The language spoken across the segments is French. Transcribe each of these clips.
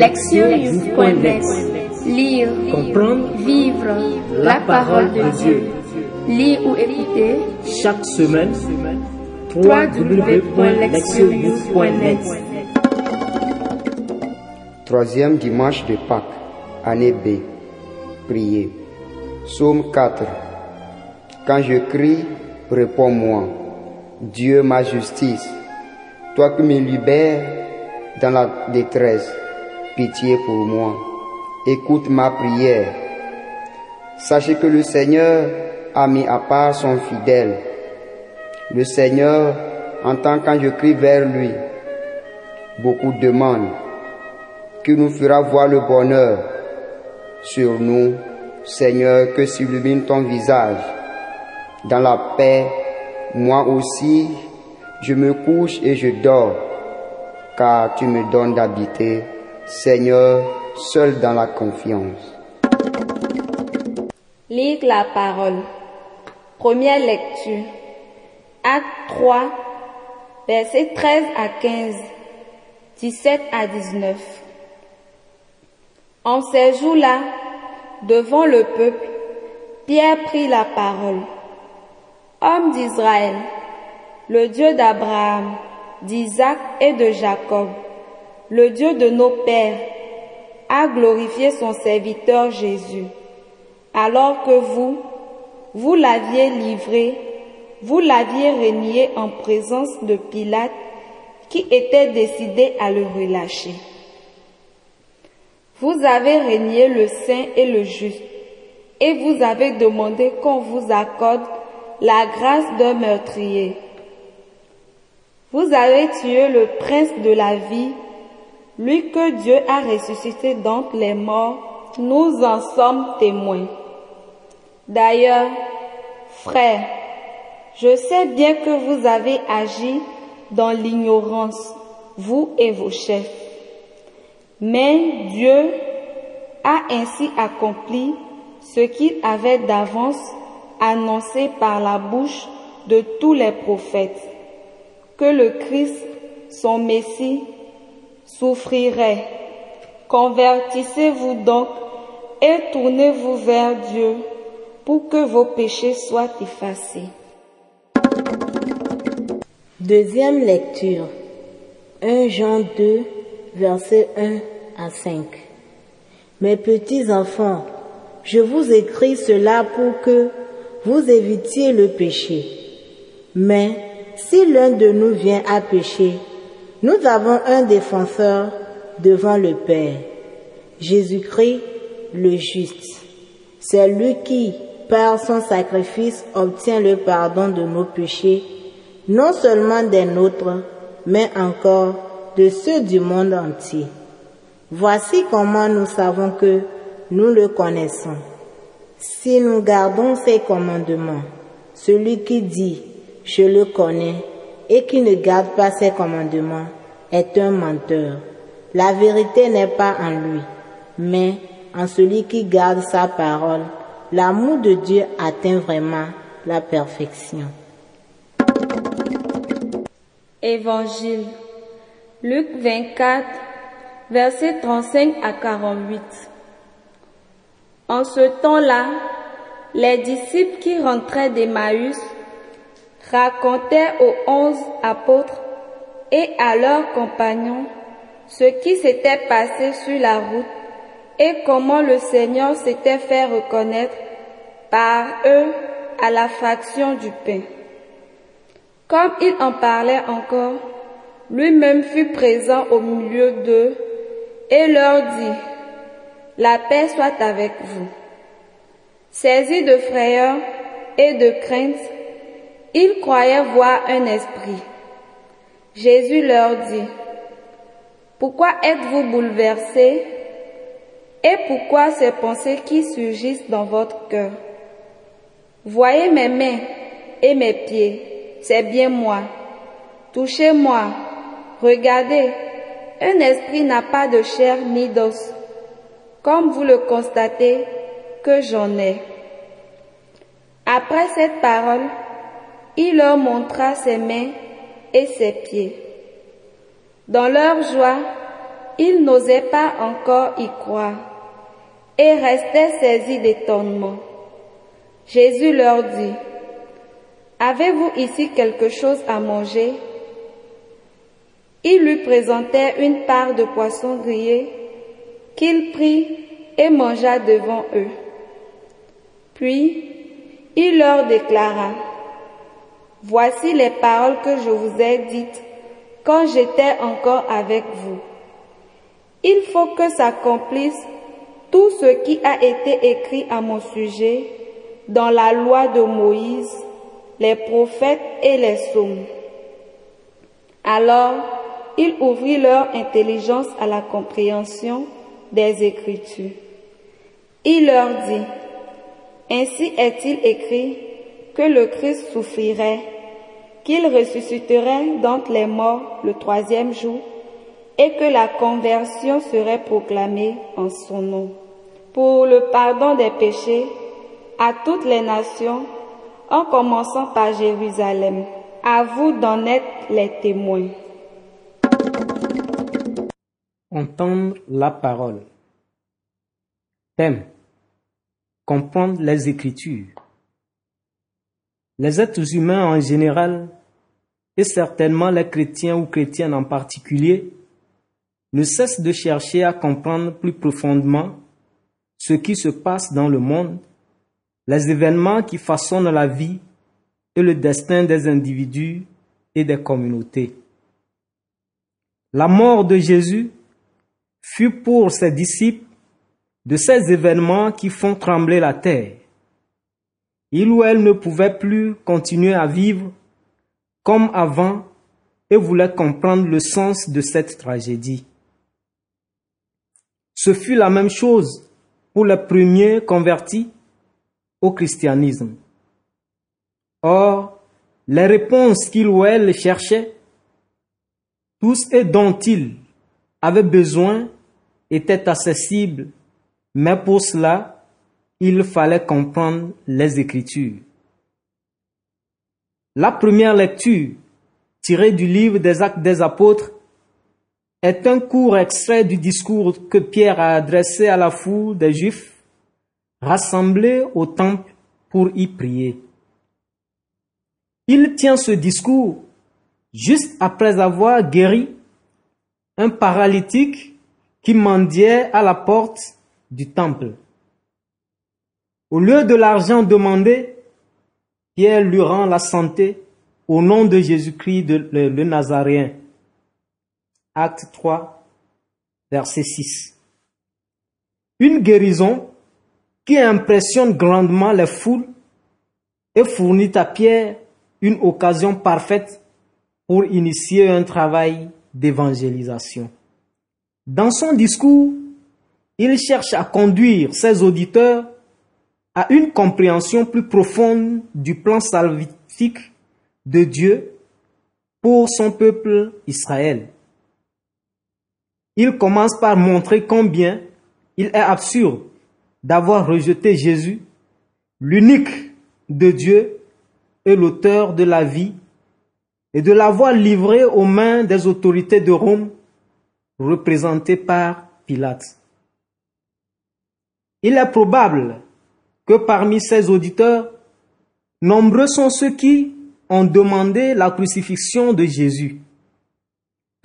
Lectionnews.net Lire, Comprendre, vivre la parole de Dieu. Lire ou écouter chaque semaine, Troisième dimanche de Pâques, année B. Priez. Psaume 4. Quand je crie, réponds-moi. Dieu ma justice. Toi qui me libères dans la détresse, pitié pour moi. Écoute ma prière. Sachez que le Seigneur a mis à part son fidèle. Le Seigneur entend quand je crie vers lui. Beaucoup demandent qui nous fera voir le bonheur. Sur nous, Seigneur, que s'illumine ton visage. Dans la paix, moi aussi, je me couche et je dors, car tu me donnes d'habiter, Seigneur, seul dans la confiance. Lire la parole. Première lecture. Acte 3, versets 13 à 15, 17 à 19. En ces jours-là, devant le peuple, Pierre prit la parole. Homme d'Israël, le Dieu d'Abraham, d'Isaac et de Jacob, le Dieu de nos pères, a glorifié son serviteur Jésus, alors que vous, vous l'aviez livré, vous l'aviez renié en présence de Pilate, qui était décidé à le relâcher. Vous avez régné le saint et le juste, et vous avez demandé qu'on vous accorde la grâce d'un meurtrier. Vous avez tué le prince de la vie, lui que Dieu a ressuscité d'entre les morts, nous en sommes témoins. D'ailleurs, frères, je sais bien que vous avez agi dans l'ignorance, vous et vos chefs. Mais Dieu a ainsi accompli ce qu'il avait d'avance annoncé par la bouche de tous les prophètes, que le Christ, son Messie, souffrirait. Convertissez-vous donc et tournez-vous vers Dieu pour que vos péchés soient effacés. Deuxième lecture. 1 Jean 2, versets 1 à 5. Mes petits enfants, je vous écris cela pour que vous évitiez le péché. Mais si l'un de nous vient à pécher, nous avons un défenseur devant le Père, Jésus-Christ le juste. C'est lui qui, par son sacrifice, obtient le pardon de nos péchés, non seulement des nôtres, mais encore de ceux du monde entier. Voici comment nous savons que nous le connaissons. Si nous gardons ses commandements, celui qui dit je le connais et qui ne garde pas ses commandements est un menteur. La vérité n'est pas en lui, mais en celui qui garde sa parole. L'amour de Dieu atteint vraiment la perfection. Évangile. Luc 24, versets 35 à 48. En ce temps-là, les disciples qui rentraient d'Emmaüs racontaient aux onze apôtres et à leurs compagnons ce qui s'était passé sur la route et comment le Seigneur s'était fait reconnaître par eux à la fraction du pain. Comme il en parlait encore, lui-même fut présent au milieu d'eux et leur dit, La paix soit avec vous. Saisis de frayeur et de crainte, ils croyaient voir un esprit. Jésus leur dit, Pourquoi êtes-vous bouleversés? Et pourquoi ces pensées qui surgissent dans votre cœur? Voyez mes mains et mes pieds, c'est bien moi. Touchez-moi, regardez, un esprit n'a pas de chair ni d'os, comme vous le constatez que j'en ai. Après cette parole, il leur montra ses mains et ses pieds. Dans leur joie, Ils n'osaient pas encore y croire et restaient saisis d'étonnement. Jésus leur dit, Avez-vous ici quelque chose à manger? Ils lui présentèrent une part de poisson grillé qu'il prit et mangea devant eux. Puis il leur déclara, Voici les paroles que je vous ai dites quand j'étais encore avec vous. Il faut que s'accomplisse tout ce qui a été écrit à mon sujet dans la loi de Moïse, les prophètes et les psaumes. Alors, il ouvrit leur intelligence à la compréhension des Écritures. Il leur dit, Ainsi est-il écrit que le Christ souffrirait, qu'il ressusciterait d'entre les morts le troisième jour, et que la conversion serait proclamée en son nom, pour le pardon des péchés à toutes les nations, en commençant par Jérusalem. À vous d'en être les témoins. Entendre la parole. Thème. Comprendre les Écritures. Les êtres humains en général, et certainement les chrétiens ou chrétiennes en particulier, ne cessent de chercher à comprendre plus profondément ce qui se passe dans le monde, les événements qui façonnent la vie et le destin des individus et des communautés. La mort de Jésus fut pour ses disciples de ces événements qui font trembler la terre. Il ou elle ne pouvait plus continuer à vivre comme avant et voulait comprendre le sens de cette tragédie. Ce fut la même chose pour les premiers convertis au christianisme. Or, les réponses qu'il ou elle cherchait, tous et dont ils avaient besoin, étaient accessibles mais pour cela, il fallait comprendre les Écritures. La première lecture, tirée du livre des Actes des Apôtres, est un court extrait du discours que Pierre a adressé à la foule des Juifs rassemblés au temple pour y prier. Il tient ce discours juste après avoir guéri un paralytique qui mendiait à la porte du temple. Au lieu de l'argent demandé, Pierre lui rend la santé au nom de Jésus-Christ le, Nazaréen. Acte 3, verset 6. Une guérison qui impressionne grandement les foules et fournit à Pierre une occasion parfaite pour initier un travail d'évangélisation. Dans son discours, il cherche à conduire ses auditeurs à une compréhension plus profonde du plan salvifique de Dieu pour son peuple Israël. Il commence par montrer combien il est absurde d'avoir rejeté Jésus, l'unique de Dieu et l'auteur de la vie, et de l'avoir livré aux mains des autorités de Rome représentées par Pilate. Il est probable que parmi ses auditeurs, nombreux sont ceux qui ont demandé la crucifixion de Jésus.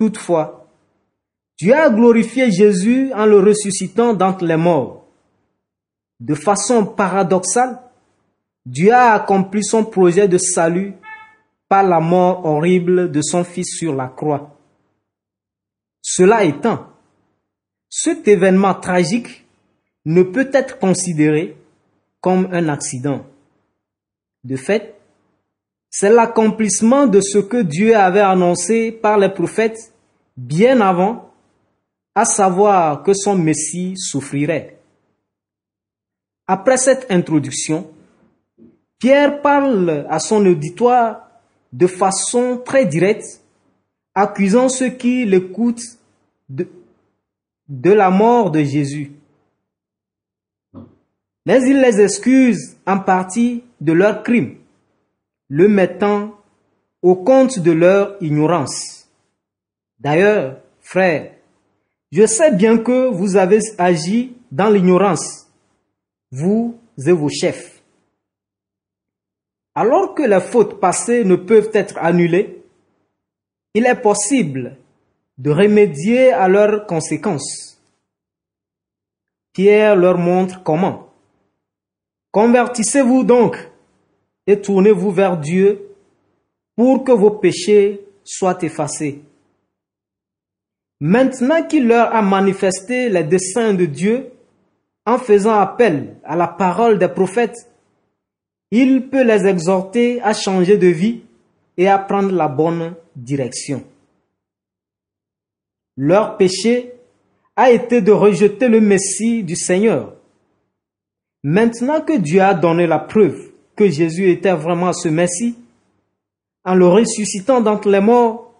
Toutefois, Dieu a glorifié Jésus en le ressuscitant d'entre les morts. De façon paradoxale, Dieu a accompli son projet de salut par la mort horrible de son Fils sur la croix. Cela étant, cet événement tragique ne peut être considéré comme un accident. De fait, c'est l'accomplissement de ce que Dieu avait annoncé par les prophètes bien avant, à savoir que son Messie souffrirait. Après cette introduction, Pierre parle à son auditoire de façon très directe, accusant ceux qui l'écoutent de, de la mort de Jésus mais il les excuse en partie de leur crime, le mettant au compte de leur ignorance. D'ailleurs, frères, Je sais bien que vous avez agi dans l'ignorance, vous et vos chefs. Alors que les fautes passées ne peuvent être annulées, il est possible de remédier à leurs conséquences. Pierre leur montre comment. Convertissez-vous donc et tournez-vous vers Dieu pour que vos péchés soient effacés. Maintenant qu'il leur a manifesté les desseins de Dieu en faisant appel à la parole des prophètes, il peut les exhorter à changer de vie et à prendre la bonne direction. Leur péché a été de rejeter le Messie du Seigneur. Maintenant que Dieu a donné la preuve que Jésus était vraiment ce Messie, en le ressuscitant d'entre les morts,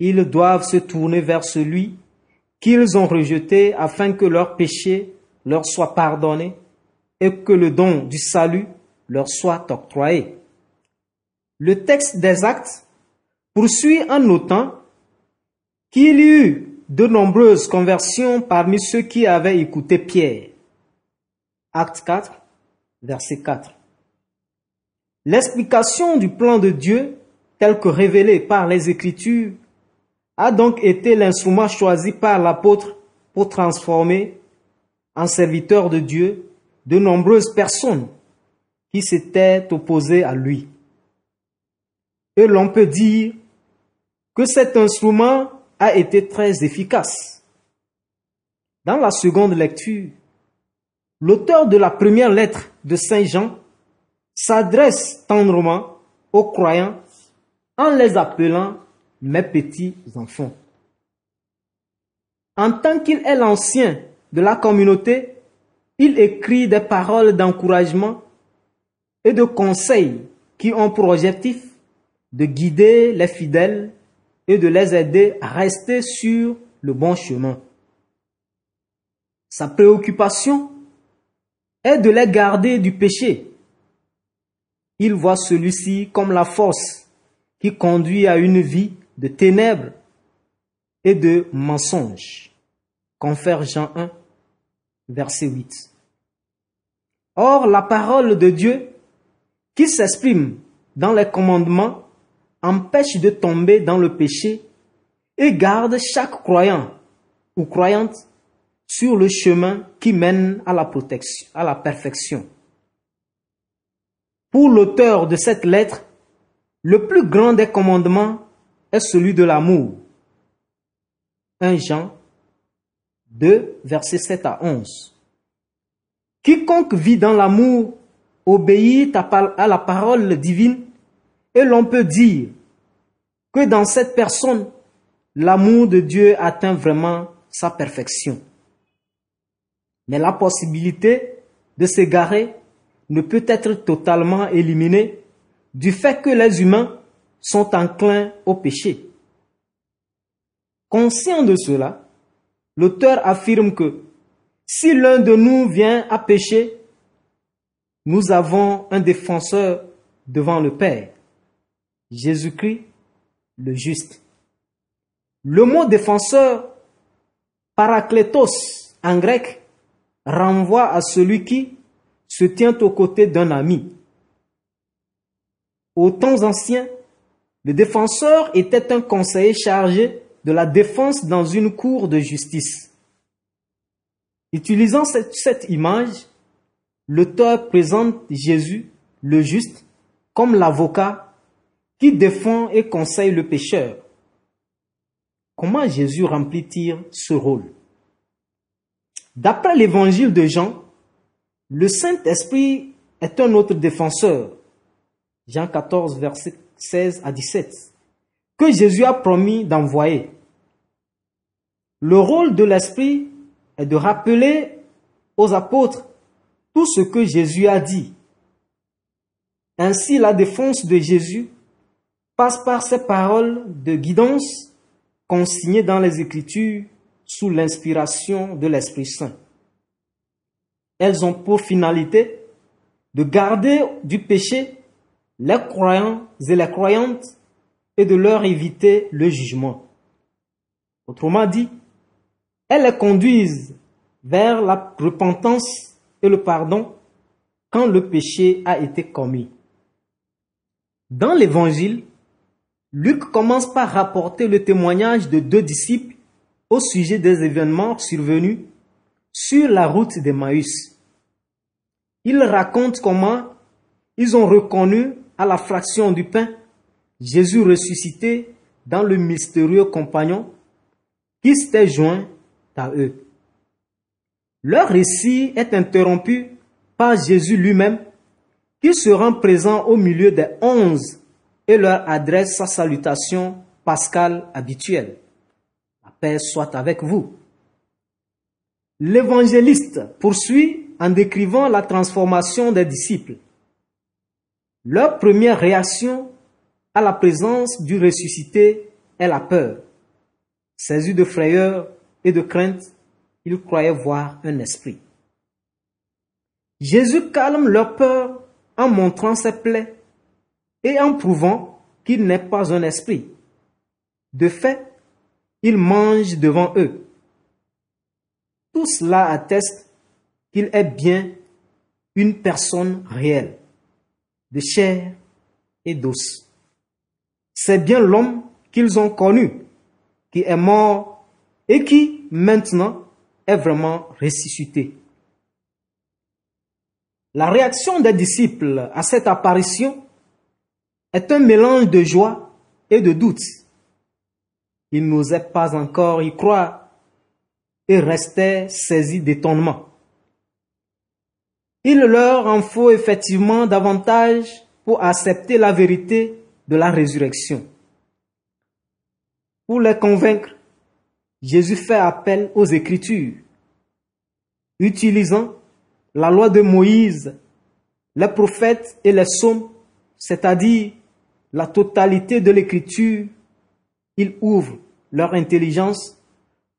ils doivent se tourner vers celui qu'ils ont rejeté afin que leurs péchés leur soient pardonnés et que le don du salut leur soit octroyé. Le texte des actes poursuit en notant qu'il y eut de nombreuses conversions parmi ceux qui avaient écouté Pierre. Acte 4, verset 4. L'explication du plan de Dieu, tel que révélé par les Écritures, a donc été l'instrument choisi par l'apôtre pour transformer en serviteurs de Dieu de nombreuses personnes qui s'étaient opposées à lui. Et l'on peut dire que cet instrument a été très efficace. Dans la seconde lecture, l'auteur de la première lettre de Saint Jean s'adresse tendrement aux croyants en les appelant mes petits enfants. En tant qu'il est l'ancien de la communauté, il écrit des paroles d'encouragement et de conseils qui ont pour objectif de guider les fidèles et de les aider à rester sur le bon chemin. Sa préoccupation est de les garder du péché. Il voit celui-ci comme la force qui conduit à une vie de ténèbres et de mensonges. Confère Jean 1, verset 8. Or, la parole de Dieu qui s'exprime dans les commandements empêche de tomber dans le péché et garde chaque croyant ou croyante sur le chemin qui mène à la protection, à la perfection. Pour l'auteur de cette lettre, le plus grand des commandements est celui de l'amour. 1 Jean 2, versets 7 à 11. Quiconque vit dans l'amour obéit à la parole divine et l'on peut dire que dans cette personne, l'amour de Dieu atteint vraiment sa perfection. Mais la possibilité de s'égarer ne peut être totalement éliminée du fait que les humains sont enclins au péché. Conscient de cela, l'auteur affirme que si l'un de nous vient à pécher, nous avons un défenseur devant le Père, Jésus-Christ le juste. Le mot défenseur, parakletos en grec, renvoie à celui qui se tient aux côtés d'un ami. Aux temps anciens, le défenseur était un conseiller chargé de la défense dans une cour de justice. Utilisant cette, cette image, l'auteur présente Jésus, le juste, comme l'avocat qui défend et conseille le pécheur. Comment Jésus remplit-il ce rôle? D'après l'évangile de Jean, le Saint-Esprit est un autre défenseur. Jean 14, verset 16 à 17, que Jésus a promis d'envoyer. Le rôle de l'Esprit est de rappeler aux apôtres tout ce que Jésus a dit. Ainsi, la défense de Jésus passe par ces paroles de guidance consignées dans les Écritures sous l'inspiration de l'Esprit Saint. Elles ont pour finalité de garder du péché les croyants et les croyantes et de leur éviter le jugement. Autrement dit, Elles les conduisent vers la repentance et le pardon quand le péché a été commis. Dans l'évangile, Luc commence par rapporter le témoignage de deux disciples au sujet des événements survenus sur la route d'Emmaüs. Il raconte comment ils ont reconnu à la fraction du pain Jésus ressuscité dans le mystérieux compagnon qui s'était joint à eux. Leur récit est interrompu par Jésus lui-même qui se rend présent au milieu des onze et leur adresse sa salutation pascale habituelle. Paix soit avec vous. L'évangéliste poursuit en décrivant la transformation des disciples. Leur première réaction à la présence du ressuscité est la peur. Saisis de frayeur et de crainte, ils croyaient voir un esprit. Jésus calme leur peur en montrant ses plaies et en prouvant qu'il n'est pas un esprit. De fait, il mange devant eux. Tout cela atteste qu'il est bien une personne réelle, de chair et d'os. C'est bien l'homme qu'ils ont connu, qui est mort et qui, maintenant, est vraiment ressuscité. La réaction des disciples à cette apparition est un mélange de joie et de doute. Ils n'osaient pas encore y croire et restaient saisis d'étonnement. Il leur en faut effectivement davantage pour accepter la vérité de la résurrection. Pour les convaincre, Jésus fait appel aux Écritures, utilisant la loi de Moïse, les prophètes et les psaumes, c'est-à-dire la totalité de l'écriture, il ouvre leur intelligence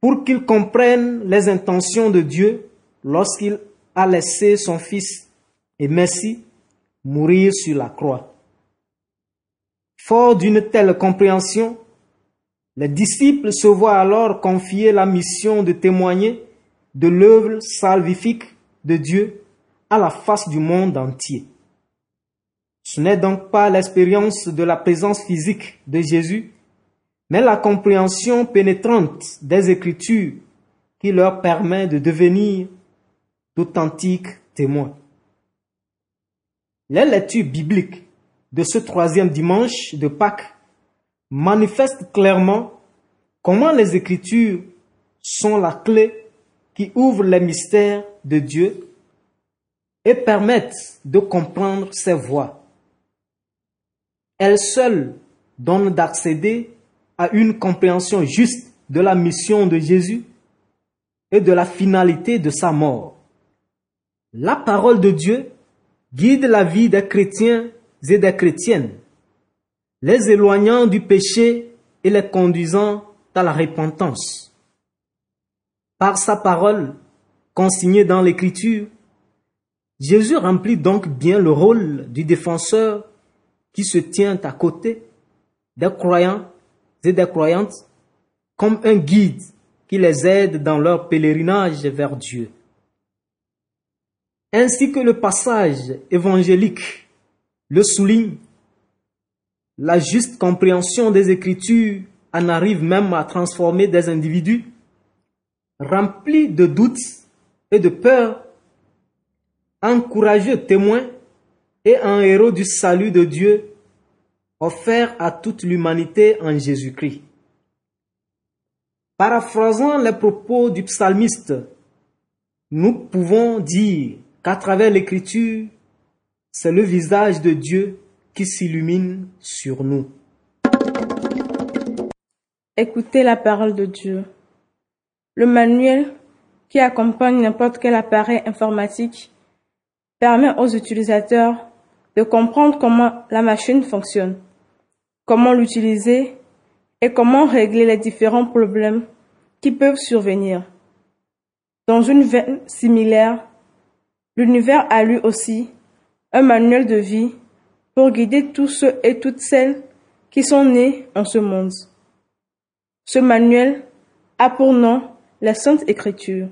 pour qu'ils comprennent les intentions de Dieu lorsqu'il a laissé son Fils et Messie mourir sur la croix. Fort d'une telle compréhension, les disciples se voient alors confier la mission de témoigner de l'œuvre salvifique de Dieu à la face du monde entier. Ce n'est donc pas l'expérience de la présence physique de Jésus, mais la compréhension pénétrante des Écritures qui leur permet de devenir d'authentiques témoins. Les lectures bibliques de ce troisième dimanche de Pâques manifestent clairement comment les Écritures sont la clé qui ouvre les mystères de Dieu et permettent de comprendre ses voies. Elles seules donnent d'accéder à une compréhension juste de la mission de Jésus et de la finalité de sa mort. La parole de Dieu guide la vie des chrétiens et des chrétiennes, les éloignant du péché et les conduisant à la repentance. Par sa parole, consignée dans l'Écriture, Jésus remplit donc bien le rôle du défenseur qui se tient à côté des croyants et des croyantes comme un guide qui les aide dans leur pèlerinage vers Dieu. Ainsi que le passage évangélique le souligne, la juste compréhension des Écritures en arrive même à transformer des individus remplis de doutes et de peur un courageux témoin et un héros du salut de Dieu offert à toute l'humanité en Jésus-Christ. Paraphrasant les propos du psalmiste, nous pouvons dire qu'à travers l'écriture, c'est le visage de Dieu qui s'illumine sur nous. Écoutez la parole de Dieu. Le manuel qui accompagne n'importe quel appareil informatique permet aux utilisateurs de comprendre comment la machine fonctionne, comment l'utiliser et comment régler les différents problèmes qui peuvent survenir. Dans une veine similaire, l'univers a lui aussi un manuel de vie pour guider tous ceux et toutes celles qui sont nés en ce monde. Ce manuel a pour nom la Sainte Écriture.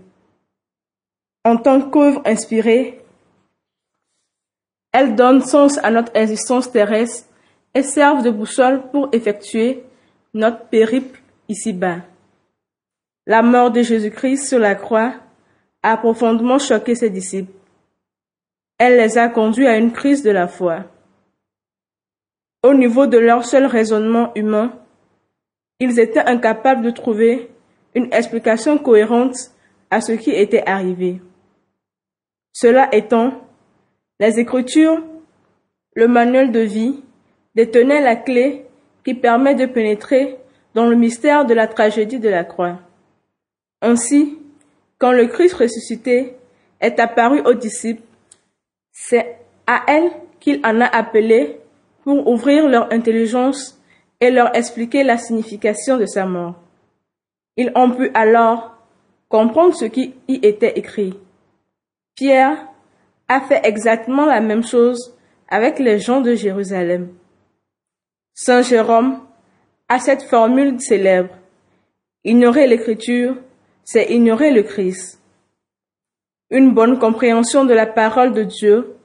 En tant qu'œuvre inspirée, elles donnent sens à notre existence terrestre et servent de boussole pour effectuer notre périple ici-bas. La mort de Jésus-Christ sur la croix a profondément choqué ses disciples. Elle les a conduits à une crise de la foi. Au niveau de leur seul raisonnement humain, ils étaient incapables de trouver une explication cohérente à ce qui était arrivé. Cela étant, les Écritures, le manuel de vie, détenaient la clé qui permet de pénétrer dans le mystère de la tragédie de la croix. Ainsi, quand le Christ ressuscité est apparu aux disciples, c'est à elle qu'il en a appelé pour ouvrir leur intelligence et leur expliquer la signification de sa mort. Ils ont pu alors comprendre ce qui y était écrit. Pierre a fait exactement la même chose avec les gens de Jérusalem. Saint Jérôme a cette formule célèbre. Ignorer l'écriture, c'est ignorer le Christ. Une bonne compréhension de la parole de Dieu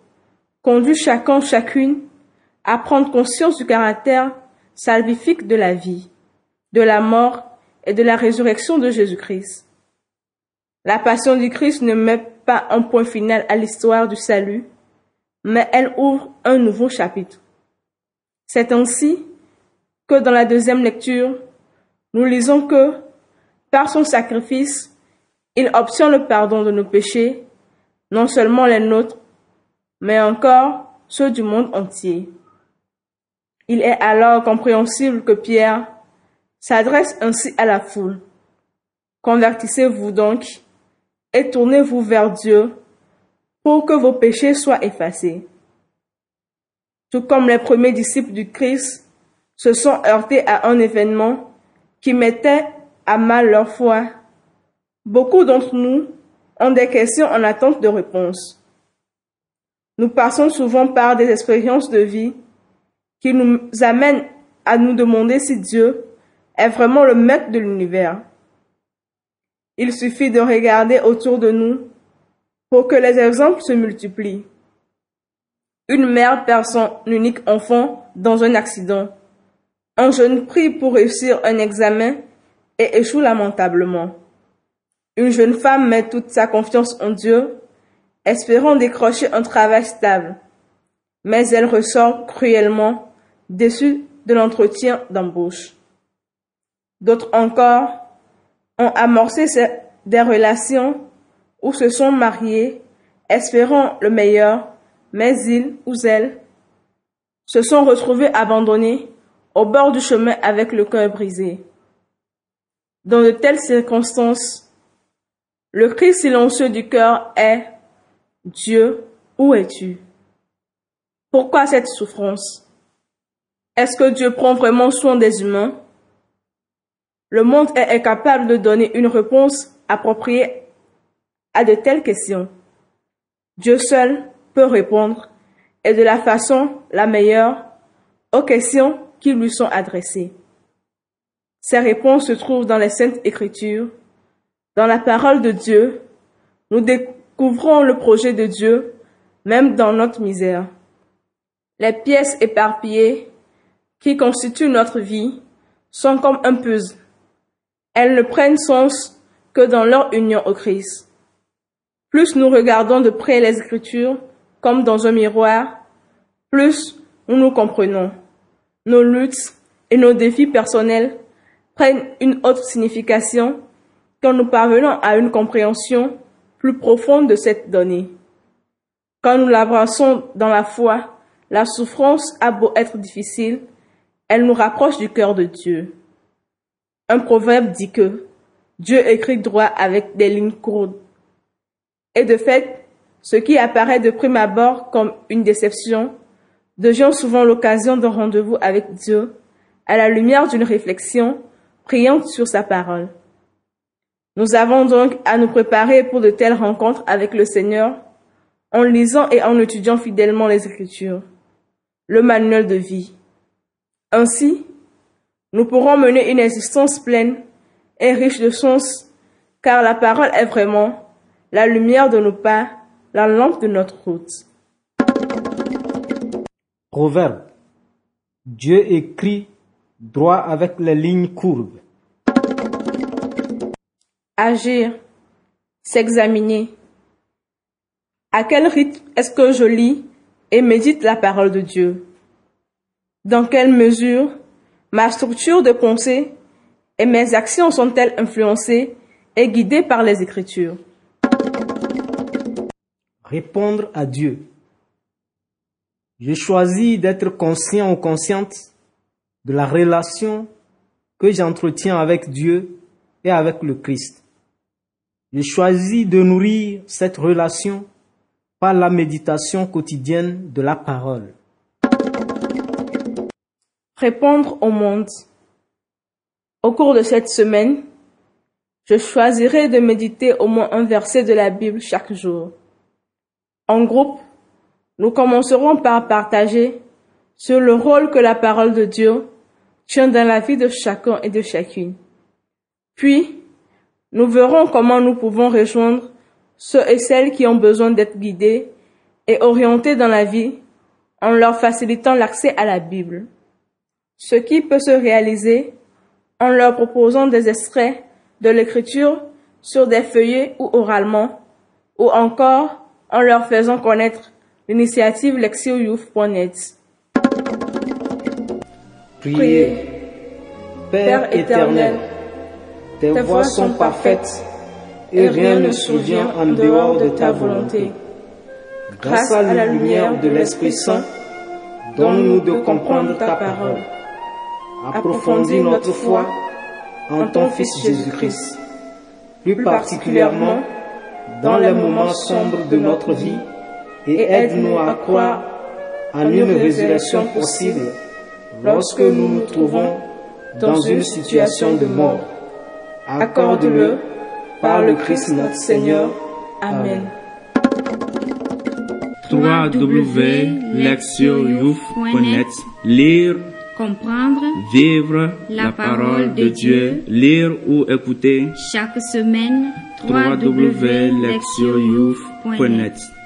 conduit chacun, chacune à prendre conscience du caractère salvifique de la vie, de la mort et de la résurrection de Jésus-Christ. La passion du Christ ne met pas un point final à l'histoire du salut, mais elle ouvre un nouveau chapitre. C'est ainsi que dans la deuxième lecture, nous lisons que, par son sacrifice, il obtient le pardon de nos péchés, non seulement les nôtres, mais encore ceux du monde entier. Il est alors compréhensible que Pierre s'adresse ainsi à la foule. Convertissez-vous donc et tournez-vous vers Dieu pour que vos péchés soient effacés. Tout comme les premiers disciples du Christ se sont heurtés à un événement qui mettait à mal leur foi, beaucoup d'entre nous ont des questions en attente de réponse. Nous passons souvent par des expériences de vie qui nous amène à nous demander si Dieu est vraiment le maître de l'univers. Il suffit de regarder autour de nous pour que les exemples se multiplient. Une mère perd son unique enfant dans un accident. Un jeune prie pour réussir un examen et échoue lamentablement. Une jeune femme met toute sa confiance en Dieu, espérant décrocher un travail stable. Mais elle ressort cruellement déçus de l'entretien d'embauche. D'autres encore ont amorcé des relations ou se sont mariés espérant le meilleur, mais ils ou elles se sont retrouvés abandonnés au bord du chemin avec le cœur brisé. Dans de telles circonstances, le cri silencieux du cœur est Dieu, où es-tu? Pourquoi cette souffrance? Est-ce que Dieu prend vraiment soin des humains? Le monde est incapable de donner une réponse appropriée à de telles questions. Dieu seul peut répondre, et de la façon la meilleure, aux questions qui lui sont adressées. Ces réponses se trouvent dans les saintes écritures, dans la parole de Dieu. Nous découvrons le projet de Dieu, même dans notre misère. Les pièces éparpillées qui constituent notre vie sont comme un puzzle. Elles ne prennent sens que dans leur union au Christ. Plus nous regardons de près les Écritures comme dans un miroir, plus nous nous comprenons. Nos luttes et nos défis personnels prennent une autre signification quand nous parvenons à une compréhension plus profonde de cette donnée. Quand nous l'abraçons dans la foi, la souffrance a beau être difficile, elle nous rapproche du cœur de Dieu. Un proverbe dit que Dieu écrit droit avec des lignes courtes. Et de fait, ce qui apparaît de prime abord comme une déception devient souvent l'occasion d'un rendez-vous avec Dieu à la lumière d'une réflexion priante sur sa parole. Nous avons donc à nous préparer pour de telles rencontres avec le Seigneur en lisant et en étudiant fidèlement les Écritures, le manuel de vie. Ainsi, nous pourrons mener une existence pleine et riche de sens car la parole est vraiment la lumière de nos pas, la lampe de notre route. Proverbe. Dieu écrit droit avec les lignes courbes. Agir, s'examiner. À quel rythme est-ce que je lis et médite la parole de Dieu? Dans quelle mesure ma structure de pensée et mes actions sont-elles influencées et guidées par les Écritures? Répondre à Dieu. Je choisis d'être conscient ou consciente de la relation que j'entretiens avec Dieu et avec le Christ. Je choisis de nourrir cette relation par la méditation quotidienne de la parole. Répondre au monde. Au cours de cette semaine, je choisirai de méditer au moins un verset de la Bible chaque jour. En groupe, nous commencerons par partager sur le rôle que la parole de Dieu tient dans la vie de chacun et de chacune. Puis, nous verrons comment nous pouvons rejoindre ceux et celles qui ont besoin d'être guidés et orientés dans la vie en leur facilitant l'accès à la Bible. Ce qui peut se réaliser en leur proposant des extraits de l'écriture sur des feuillets ou oralement, ou encore en leur faisant connaître l'initiative lexioyouth.net. Priez. Père éternel, tes voies sont parfaites et rien ne survient en dehors de ta volonté. Grâce à la lumière de l'Esprit Saint, donne-nous de comprendre ta parole. Approfondis notre foi en ton Fils Jésus-Christ, plus particulièrement dans les moments sombres de notre vie, et aide-nous à croire en une résurrection possible lorsque nous nous trouvons dans une situation de mort. Accorde-le par le Christ notre Seigneur. Amen. www.lectioyouf.net Lire, comprendre, vivre la parole de Dieu, lire ou écouter. Chaque semaine www.lectioyouf.net